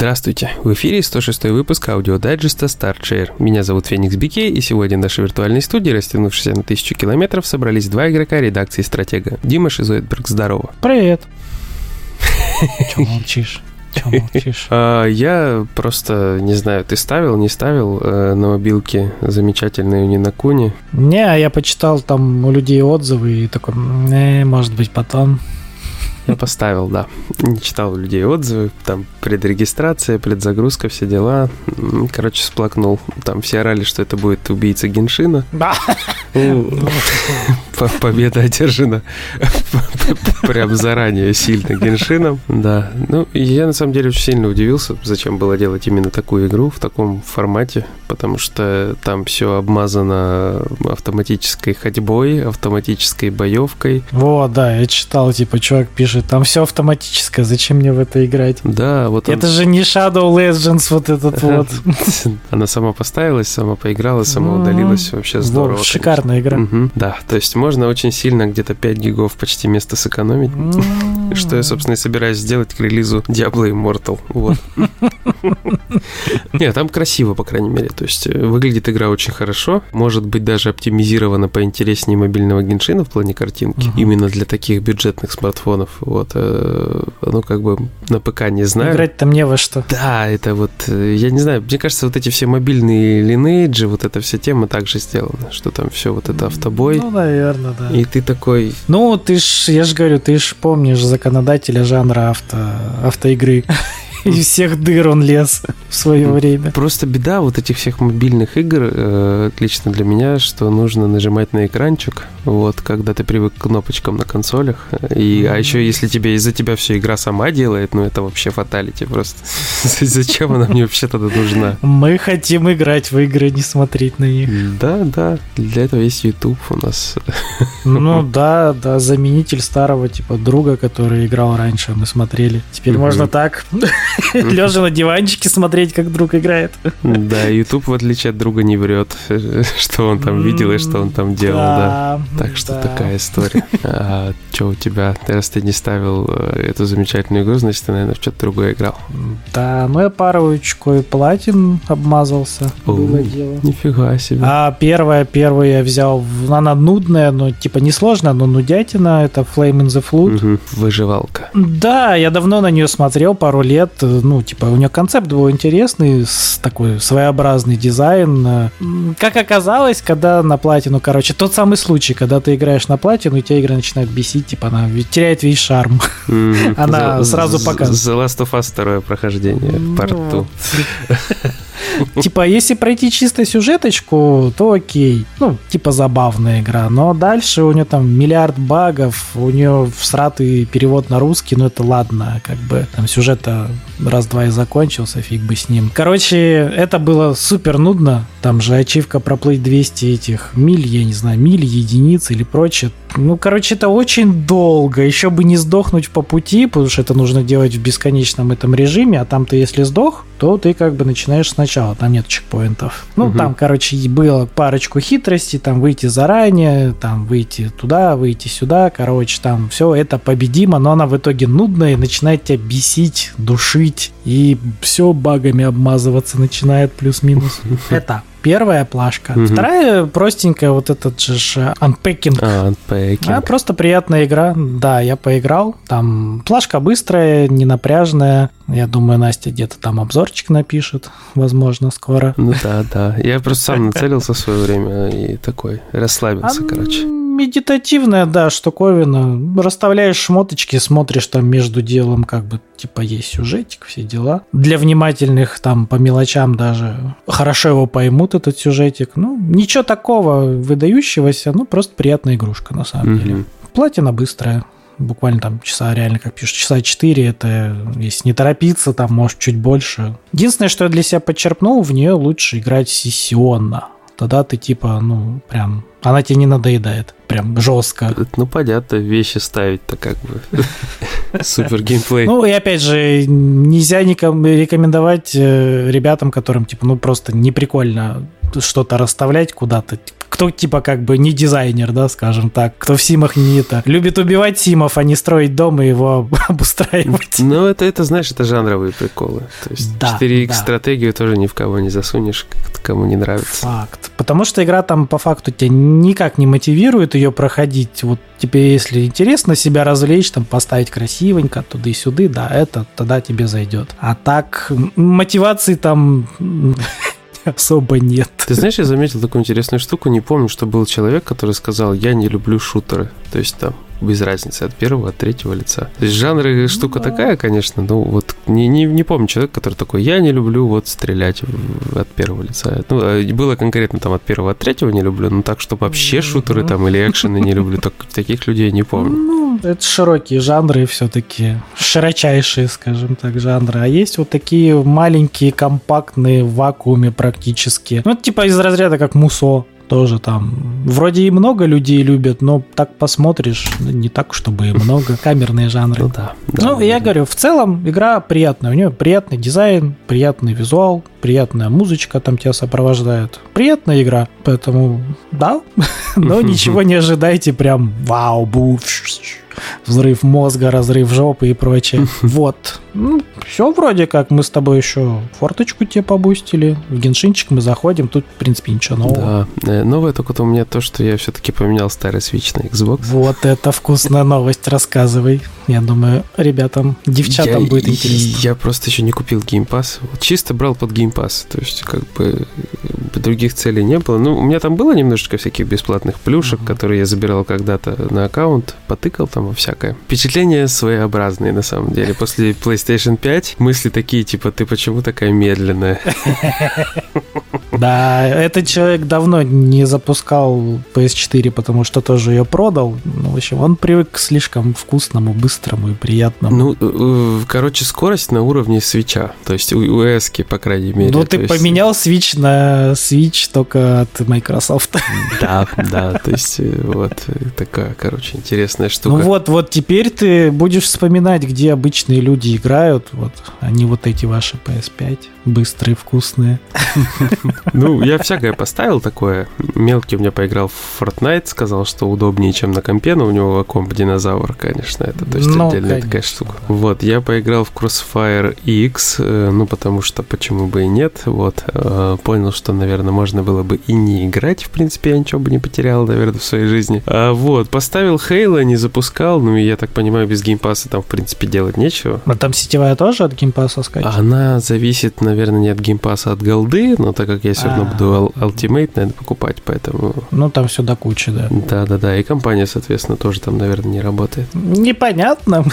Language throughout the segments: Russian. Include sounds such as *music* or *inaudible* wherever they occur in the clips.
Здравствуйте! В эфире 106 выпуск аудиодайджеста StartShare. Меня зовут Феникс Бикей, и сегодня в нашей виртуальной студии, растянувшейся на тысячу километров, собрались два игрока редакции «Стратега». Дима Шизоидберг, здорово. Привет. *laughs* Чего молчишь? Чего молчишь? А, я просто, не знаю, ты ставил, не ставил э, на мобилке замечательную Ni no Kuni? Не, я почитал там у людей отзывы и такой, не, может быть, потом. Я поставил, да. Не читал у людей отзывы, там предрегистрация, предзагрузка, все дела. Короче, сплакнул. Там все орали, что это будет убийца Геншина. Ну, *laughs* победа одержана *laughs* прям заранее сильно Геншином. Да. Ну, я на самом деле очень сильно удивился, зачем было делать именно такую игру в таком формате, потому что там все обмазано автоматической ходьбой, автоматической боевкой. Вот, да, я читал, типа, чувак пишет, там все автоматическое, зачем мне в это играть? Да, вот Это же не Shadow Legends вот этот вот. *laughs* Она сама поставилась, сама поиграла, сама удалилась, вообще здорово. Шикарная игра. Да, то есть можно очень сильно где-то 5 гигов почти место сэкономить. Что я, собственно, и собираюсь сделать к релизу Diablo Immortal. Вот. *laughs* Нет, там красиво, по крайней мере. То есть э, выглядит игра очень хорошо. Может быть, даже оптимизирована поинтереснее мобильного геншина в плане картинки. Именно для таких бюджетных смартфонов. Вот. Э, ну, как бы на ПК не знаю. Играть там не во что. Да, это вот, э, я не знаю, мне кажется, вот эти все мобильные линейджи, вот эта вся тема также сделана, что там все вот это автобой. Ну, наверное, да. И ты такой... Ну, ты ж, я же говорю, ты ж помнишь законодателя жанра авто, автоигры. *laughs* Из всех дыр он лез в свое время. Просто беда вот этих всех мобильных игр, э, лично для меня, что нужно нажимать на экранчик, вот, когда ты привык к кнопочкам на консолях. И, а еще, если тебе из-за тебя все игра сама делает, ну это вообще фаталити просто. *laughs* Зачем она мне вообще тогда нужна? Мы хотим играть в игры, не смотреть на них. Да, да, для этого есть YouTube у нас. Ну *laughs* да, да, заменитель старого типа друга, который играл раньше, мы смотрели. Теперь можно так *laughs* лежа на диванчике смотреть, как друг играет. Да, YouTube, в отличие от друга, не врет, *laughs* что он там видел и что он там делал, да. Так что такая история. А что у тебя? Раз ты не ставил э, эту замечательную игру, значит, ты, наверное, в что-то другое играл. Да, ну я парочку и платин обмазался. Было дело. Нифига себе. А первая, первую я взял, она нудная, но типа несложная, но нудятина, это Flame in the Flood. Выживалка. Да, я давно на нее смотрел, пару лет, ну, типа, у нее концепт был интересный, такой своеобразный дизайн. Как оказалось, когда на платину, короче, тот самый случай, когда ты играешь на платину, и тебя игра начинает бесить, типа, она теряет весь шарм. Она сразу показывает. The Last of Us второе прохождение, парту. *laughs* Типа, если пройти чисто сюжеточку, то окей. Ну, типа забавная игра. Но дальше у нее там миллиард багов, у нее всратый перевод на русский, но это ладно, как бы там сюжета раз-два и закончился, фиг бы с ним. Короче, это было супер нудно. Там же ачивка проплыть 200 этих миль, я не знаю, миль, единиц или прочее. Ну, короче, это очень долго. Еще бы не сдохнуть по пути, потому что это нужно делать в бесконечном этом режиме, а там ты если сдох, то ты как бы начинаешь сначала, там нет чекпоинтов. Ну, угу. там, короче, было парочку хитростей, там выйти заранее, там выйти туда, выйти сюда, короче, там все это победимо, но она в итоге нудная и начинает тебя бесить, душить, и все багами обмазываться начинает плюс-минус. *laughs* Это Первая плашка. Угу. Вторая простенькая, вот этот же Unpacking. А, Unpacking. А, просто приятная игра. Да, я поиграл. Там плашка быстрая, не напряжная. Я думаю, Настя где-то там обзорчик напишет, возможно, скоро. Ну да, да. Я просто сам *laughs* нацелился в свое время и такой расслабился, короче медитативная, да, штуковина. Расставляешь шмоточки, смотришь там между делом, как бы, типа, есть сюжетик, все дела. Для внимательных там по мелочам даже хорошо его поймут, этот сюжетик. Ну, ничего такого выдающегося, ну, просто приятная игрушка, на самом mm-hmm. деле. Платина быстрая буквально там часа, реально, как пишут, часа 4, это если не торопиться, там, может, чуть больше. Единственное, что я для себя подчерпнул, в нее лучше играть сессионно. Тогда ты типа, ну, прям, она тебе не надоедает, прям жестко. Ну, понятно, вещи ставить-то как бы *laughs* супер геймплей. Ну, и опять же, нельзя никому рекомендовать э, ребятам, которым, типа, ну, просто не прикольно что-то расставлять куда-то, кто типа как бы не дизайнер, да, скажем так, кто в симах не это, любит убивать симов, а не строить дом и его *laughs* обустраивать. Ну, это, это, знаешь, это жанровые приколы. То есть да, 4X да. стратегию тоже ни в кого не засунешь, кому не нравится. Факт. Потому что игра там по факту тебя никак не мотивирует ее проходить. Вот тебе, если интересно себя развлечь, там поставить красивенько туда и сюда, да, это тогда тебе зайдет. А так мотивации там *laughs* особо нет. Ты знаешь, я заметил такую интересную штуку. Не помню, что был человек, который сказал, я не люблю шутеры. То есть там без разницы от первого, от третьего лица. То есть жанры штука ну, такая, конечно, но вот не, не, не помню человека, который такой, я не люблю вот стрелять от первого лица. Ну, а было конкретно там от первого, от третьего не люблю, но так, что вообще шутеры там или экшены не люблю, так, таких людей не помню. Ну, это широкие жанры все-таки, широчайшие, скажем так, жанры. А есть вот такие маленькие, компактные, в вакууме практически. Ну, типа из разряда как Мусо тоже там вроде и много людей любят, но так посмотришь, не так, чтобы и много. *laughs* Камерные жанры. Ну, да, ну я говорю, в целом игра приятная. У нее приятный дизайн, приятный визуал, приятная музычка там тебя сопровождает. Приятная игра, поэтому да, *laughs* но ничего не ожидайте прям вау, буф, взрыв мозга, разрыв жопы и прочее. *laughs* Вот. Ну, все вроде как. Мы с тобой еще форточку тебе побустили. В геншинчик мы заходим. Тут, в принципе, ничего нового. Да. Э, новое только у меня то, что я все-таки поменял старый Switch на Xbox. Вот это вкусная новость. Рассказывай. Я думаю, ребятам, девчатам я, будет интересно. Я просто еще не купил Game Pass. Вот чисто брал под Game Pass. То есть, как бы, других целей не было. Ну, у меня там было немножечко всяких бесплатных плюшек, uh-huh. которые я забирал когда-то на аккаунт. Потыкал там во всякое. Впечатления своеобразные, на самом деле. После PlayStation 5 мысли такие, типа, ты почему такая медленная? *laughs* Да, этот человек давно не запускал PS4, потому что тоже ее продал. Ну, в общем, он привык к слишком вкусному, быстрому и приятному. Ну, э, короче, скорость на уровне свеча. То есть у, у по крайней мере. Ну, ты есть... поменял Switch на Switch только от Microsoft. *laughs* Да, да, то есть э, вот такая, короче, интересная штука. Ну вот, вот теперь ты будешь вспоминать, где обычные люди играют, вот, они вот эти ваши PS5, быстрые, вкусные. *laughs* Ну, я всякое поставил такое. Мелкий у меня поиграл в Fortnite, сказал, что удобнее, чем на компе, но у него комп динозавр, конечно, это то есть ну, отдельная конечно. такая штука. Вот, я поиграл в Crossfire X, э, ну, потому что почему бы и нет, вот, э, понял, что, наверное, можно было бы и не играть, в принципе, я ничего бы не потерял, наверное, в своей жизни. А вот, поставил Halo, не запускал, ну, и я так понимаю, без Game Pass а там, в принципе, делать нечего. А там сетевая тоже от геймпаса скачивать? Она зависит, наверное, не от геймпаса, а от голды, но так как я все равно буду Ultimate, наверное, покупать, поэтому... Ну, там все до кучи, да. Да-да-да, и компания, соответственно, тоже там, наверное, не работает. Непонятно.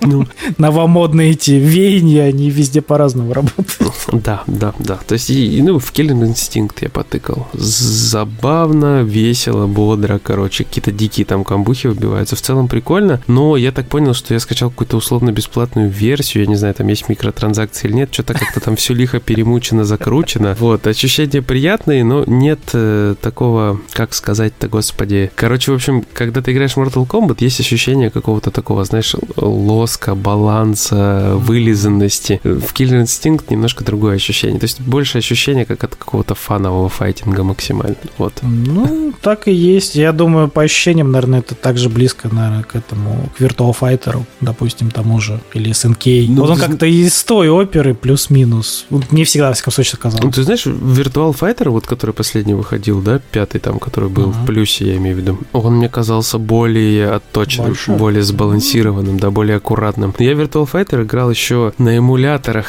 Ну. *laughs* Новомодные эти веяния, они везде по-разному работают. Да, да, да. То есть, и, ну, в Killing Instinct я потыкал. Забавно, весело, бодро, короче, какие-то дикие там камбухи убиваются. В целом прикольно, но я так понял, что я скачал какую-то условно-бесплатную версию, я не знаю, там есть микротранзакции или нет, что-то как-то там все лихо перемучено, закручено. Вот, ощущения приятные, но нет э, такого, как сказать-то, господи. Короче, в общем, когда ты играешь в Mortal Kombat, есть ощущение какого-то такого, знаешь, лоска, баланса, вылизанности. В Killer Instinct немножко другое ощущение. То есть больше ощущение, как от какого-то фанового файтинга максимально. Вот. Ну, так и есть. Я думаю, по ощущениям, наверное, это также близко, наверное, к этому, к Virtual Fighter, допустим, тому же, или SNK. Ну, вот он ты... как-то из той оперы плюс-минус. Не всегда, во всяком случае, сказал. Ну, ты знаешь, Virtual Fighter, вот который последний выходил, да, пятый там, который был uh-huh. в плюсе, я имею в виду, он мне казался более отточенным, Больше? более сбалансированным, да, более аккуратным. Я Virtual Fighter играл еще на эмуляторах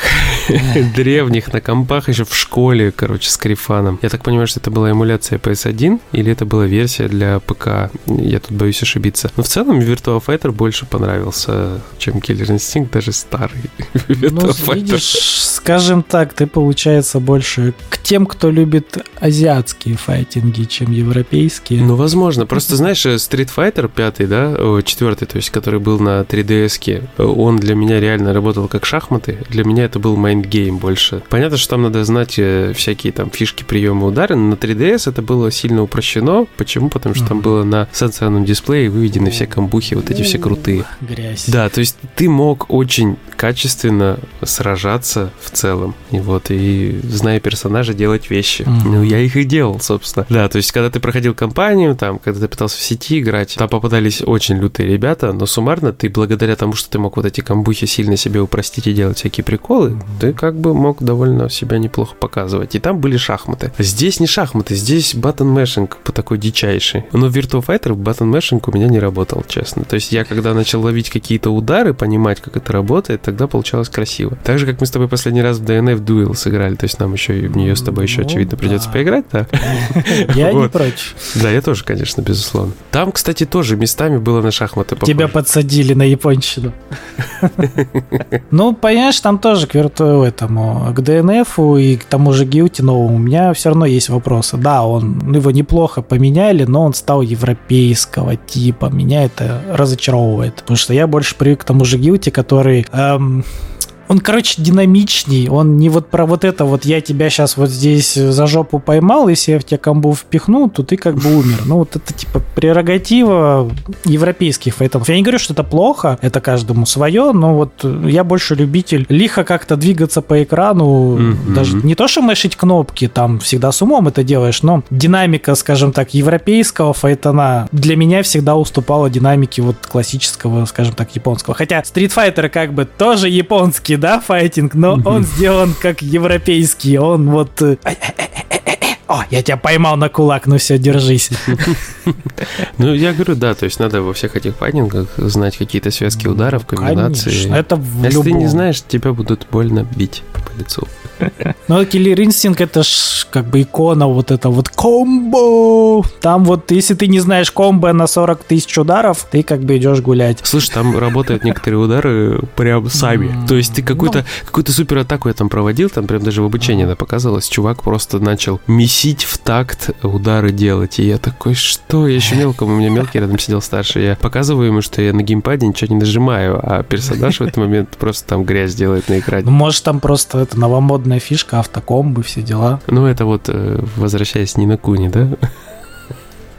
*laughs* древних, на компах еще в школе, короче, с Крифаном. Я так понимаю, что это была эмуляция PS1 или это была версия для ПК? Я тут боюсь ошибиться. Но в целом Virtua Fighter больше понравился, чем Killer Instinct, даже старый *laughs* ну, видишь, скажем так, ты, получается, больше к тем, кто любит азиатские файтинги, чем европейские. Ну, возможно. Просто, знаешь, Street Fighter 5, да, четвертый, то есть, который был на 3DS, он для меня реально работал как шахматы. Для меня это был mind game больше. Понятно, что там надо знать э, всякие там фишки фишки приема удара. На 3DS это было сильно упрощено. Почему? Потому что там было на сенсорном дисплее выведены все комбухи, вот эти все крутые. Грязь. Да, то есть ты мог очень качественно сражаться в целом. И вот, и зная персонажа, делать вещи. Mm-hmm. Ну, я их и делал, собственно. Да, то есть, когда ты проходил кампанию, там, когда ты пытался в сети играть, там попадались очень лютые ребята, но суммарно ты благодаря тому, что ты мог вот эти комбухи сильно себе упростить и делать всякие приколы, mm-hmm. ты как бы мог довольно себя неплохо показывать. И там были шахматы. Здесь не шахматы, здесь button mashing по такой дичайший. Но в Virtua Fighter button mashing у меня не работал, честно. То есть я когда начал ловить какие-то удары, понимать, как это работает, тогда получалось красиво. Так же, как мы с тобой последний раз в DNF Duel сыграли, то есть нам еще и в нее с тобой еще, ну, очевидно, да. придется поиграть, да? *laughs* Я не прочь. Да, я тоже, конечно, безусловно. Там, кстати, тоже местами было на шахматы. Тебя подсадили на японщину. *laughs* Ну, понимаешь, там тоже к вирту этому, к DNF и к тому же Гилти новому у меня все равно есть вопросы. Да, он его неплохо поменяли, но он стал европейского типа. Меня это разочаровывает, потому что я больше привык к тому же Гилти, который эм, он, короче, динамичней, он не вот про вот это вот я тебя сейчас вот здесь за жопу поймал, если я в тебя комбу впихну, то ты как бы умер. Ну вот это типа прерогатива европейских файтов. Я не говорю, что это плохо, это каждому свое, но вот я больше любитель лихо как-то двигаться по экрану, mm-hmm. даже не то, что мышить кнопки, там всегда с умом это делаешь, но динамика, скажем так, европейского файтона для меня всегда уступала динамике вот классического, скажем так, японского. Хотя Street Fighter как бы тоже японский, да, файтинг, но он сделан как европейский. Он вот... Э, О, я тебя поймал на кулак, ну все, держись. *laughs* Ну, я говорю, да, то есть надо во всех этих файтингах знать какие-то связки ударов, комбинации. Это в Если ты не знаешь, тебя будут больно бить по лицу. Ну, Killer Instinct это ж как бы икона вот это вот комбо. Там вот, если ты не знаешь комбо на 40 тысяч ударов, ты как бы идешь гулять. Слушай, там работают некоторые удары прям сами. То есть ты какую-то ну. какую супер атаку я там проводил, там прям даже в обучении да, показалось, чувак просто начал месить в такт удары делать. И я такой, что? Я еще мелкому, у меня мелкий рядом сидел старший. Я показываю ему, что я на геймпаде ничего не нажимаю, а персонаж в этот момент просто там грязь делает на экране. Ну, может, там просто это новомодная фишка, автокомбы, все дела. Ну, это вот, э, возвращаясь не на Куни, да?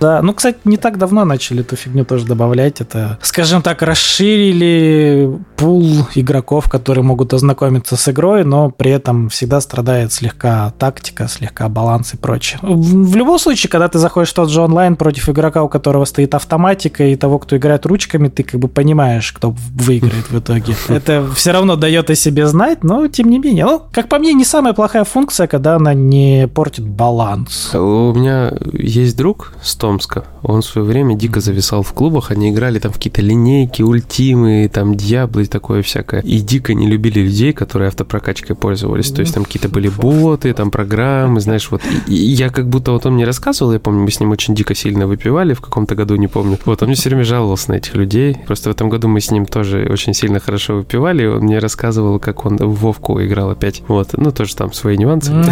Да, ну, кстати, не так давно начали эту фигню тоже добавлять. Это, скажем так, расширили пул игроков, которые могут ознакомиться с игрой, но при этом всегда страдает слегка тактика, слегка баланс и прочее. В, в любом случае, когда ты заходишь в тот же онлайн против игрока, у которого стоит автоматика, и того, кто играет ручками, ты как бы понимаешь, кто выиграет в итоге. *laughs* Это все равно дает о себе знать, но тем не менее. Ну, как по мне, не самая плохая функция, когда она не портит баланс. У меня есть друг, 100 Томска. Он в свое время дико зависал в клубах, они играли там в какие-то линейки, ультимы, там Диаблы и такое всякое. И дико не любили людей, которые автопрокачкой пользовались. То есть там какие-то были боты, там программы, знаешь, вот. И я как будто вот он мне рассказывал, я помню, мы с ним очень дико сильно выпивали в каком-то году, не помню. Вот, он мне все время жаловался на этих людей. Просто в этом году мы с ним тоже очень сильно хорошо выпивали, он мне рассказывал, как он в Вовку играл опять. Вот, ну тоже там свои нюансы. *laughs*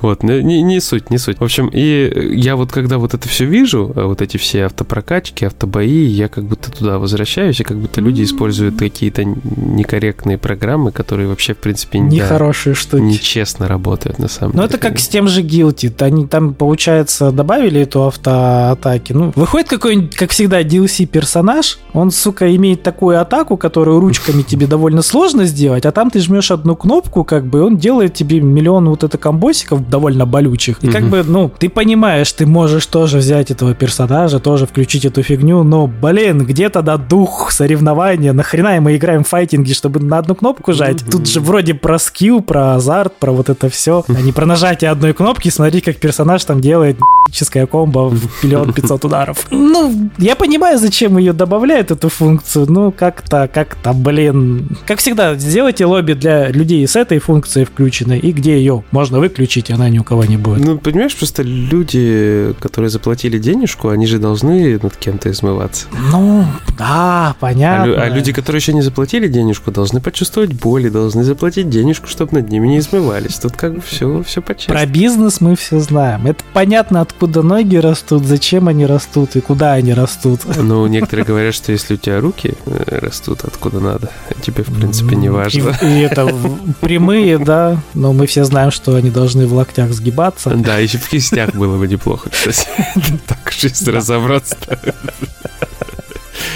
Вот, не, не суть, не суть. В общем, и я вот когда вот это все вижу, э, вот эти все автопрокачки, автобои, я как будто туда возвращаюсь, и как будто люди используют какие-то некорректные программы, которые вообще, в принципе, нехорошие да, штуки. Нечестно работают, на самом ну, деле. Ну, это как с тем же Guilty. Они там, получается, добавили эту автоатаки. Ну, выходит какой-нибудь, как всегда, DLC-персонаж, он, сука, имеет такую атаку, которую ручками тебе довольно сложно сделать, а там ты жмешь одну кнопку, как бы, он делает тебе миллион вот это комбосиков довольно болючих. И как бы, ну, ты понимаешь, ты можешь тоже взять взять этого персонажа, тоже включить эту фигню, но, блин, где тогда дух соревнования? Нахрена мы играем в файтинги, чтобы на одну кнопку жать? Тут же вроде про скилл, про азарт, про вот это все, а не про нажатие одной кнопки, смотри, как персонаж там делает ческая комбо в миллион пятьсот ударов. Ну, я понимаю, зачем ее добавляют, эту функцию, ну, как-то, как-то, блин. Как всегда, сделайте лобби для людей с этой функцией включенной, и где ее можно выключить, она ни у кого не будет. Ну, понимаешь, просто люди, которые заплатили заплатили денежку, они же должны над кем-то измываться. Ну, да, понятно. А, а люди, которые еще не заплатили денежку, должны почувствовать боль и должны заплатить денежку, чтобы над ними не измывались. Тут как бы все, все по Про бизнес мы все знаем. Это понятно, от откуда ноги растут, зачем они растут и куда они растут. *laughs* Ну, некоторые говорят, что если у тебя руки э, растут откуда надо, тебе, в принципе, не важно. И, и это прямые, да, но мы все знаем, что они должны в локтях сгибаться. Да, еще в кистях было бы неплохо, кстати. *laughs* Так жизнь разобраться.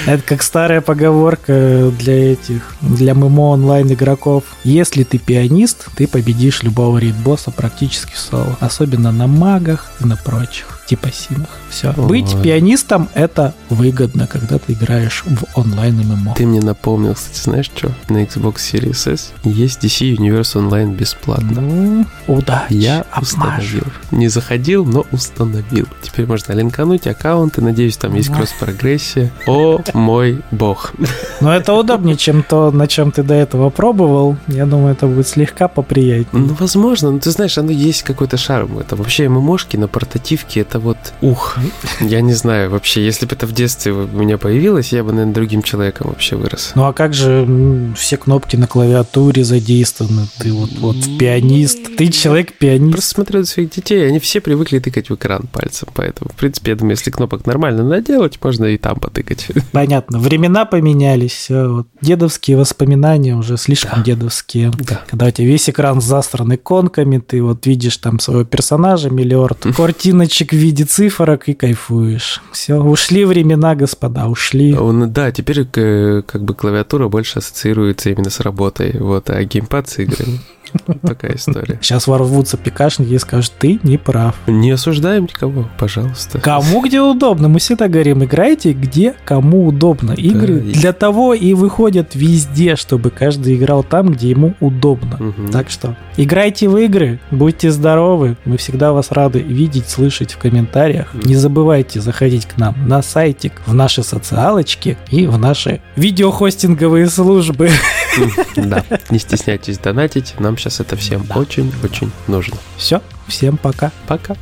Это как старая поговорка для этих, для ММО онлайн игроков. Если ты пианист, ты победишь любого рейд-босса практически в соло. Особенно на магах и на прочих типа симах. Все. Ой. Быть пианистом это выгодно, когда ты играешь в онлайн ММО. Ты мне напомнил, кстати, знаешь что? На Xbox Series S есть DC Universe Online бесплатно. Ну, удачи. Я установил. Не заходил, но установил. Теперь можно линкануть аккаунты. Надеюсь, там есть кросс-прогрессия. О мой бог. Но это удобнее, чем то, на чем ты до этого пробовал. Я думаю, это будет слегка поприятнее. Ну, возможно. Но ты знаешь, оно есть какой-то шарм. Это вообще ММОшки на портативке. Это вот ух. Я не знаю вообще, если бы это в детстве у меня появилось, я бы, наверное, другим человеком вообще вырос. Ну, а как же все кнопки на клавиатуре задействованы? Ты вот, вот пианист. Ты человек-пианист. Просто смотрю на своих детей, они все привыкли тыкать в экран пальцем. Поэтому, в принципе, я думаю, если кнопок нормально наделать, можно и там потыкать. Понятно. Времена поменялись. Вот. Дедовские воспоминания уже слишком да. дедовские. Да. Когда у тебя весь экран засран иконками, ты вот видишь там своего персонажа, миллиард *laughs* картиночек виде цифрок и кайфуешь. Все, ушли времена, господа, ушли. Он, да, теперь как бы клавиатура больше ассоциируется именно с работой, вот, а геймпад с играми. Такая история. Сейчас ворвутся пикашники и скажут, ты не прав. Не осуждаем никого, пожалуйста. Кому где удобно. Мы всегда говорим, играйте где кому удобно. Игры да, для того и выходят везде, чтобы каждый играл там, где ему удобно. Угу. Так что играйте в игры, будьте здоровы. Мы всегда вас рады видеть, слышать в комментариях. Угу. Не забывайте заходить к нам на сайтик, в наши социалочки и в наши видеохостинговые службы. *laughs* Да, не стесняйтесь донатить. Нам сейчас это всем очень-очень нужно. Все, всем пока. Пока.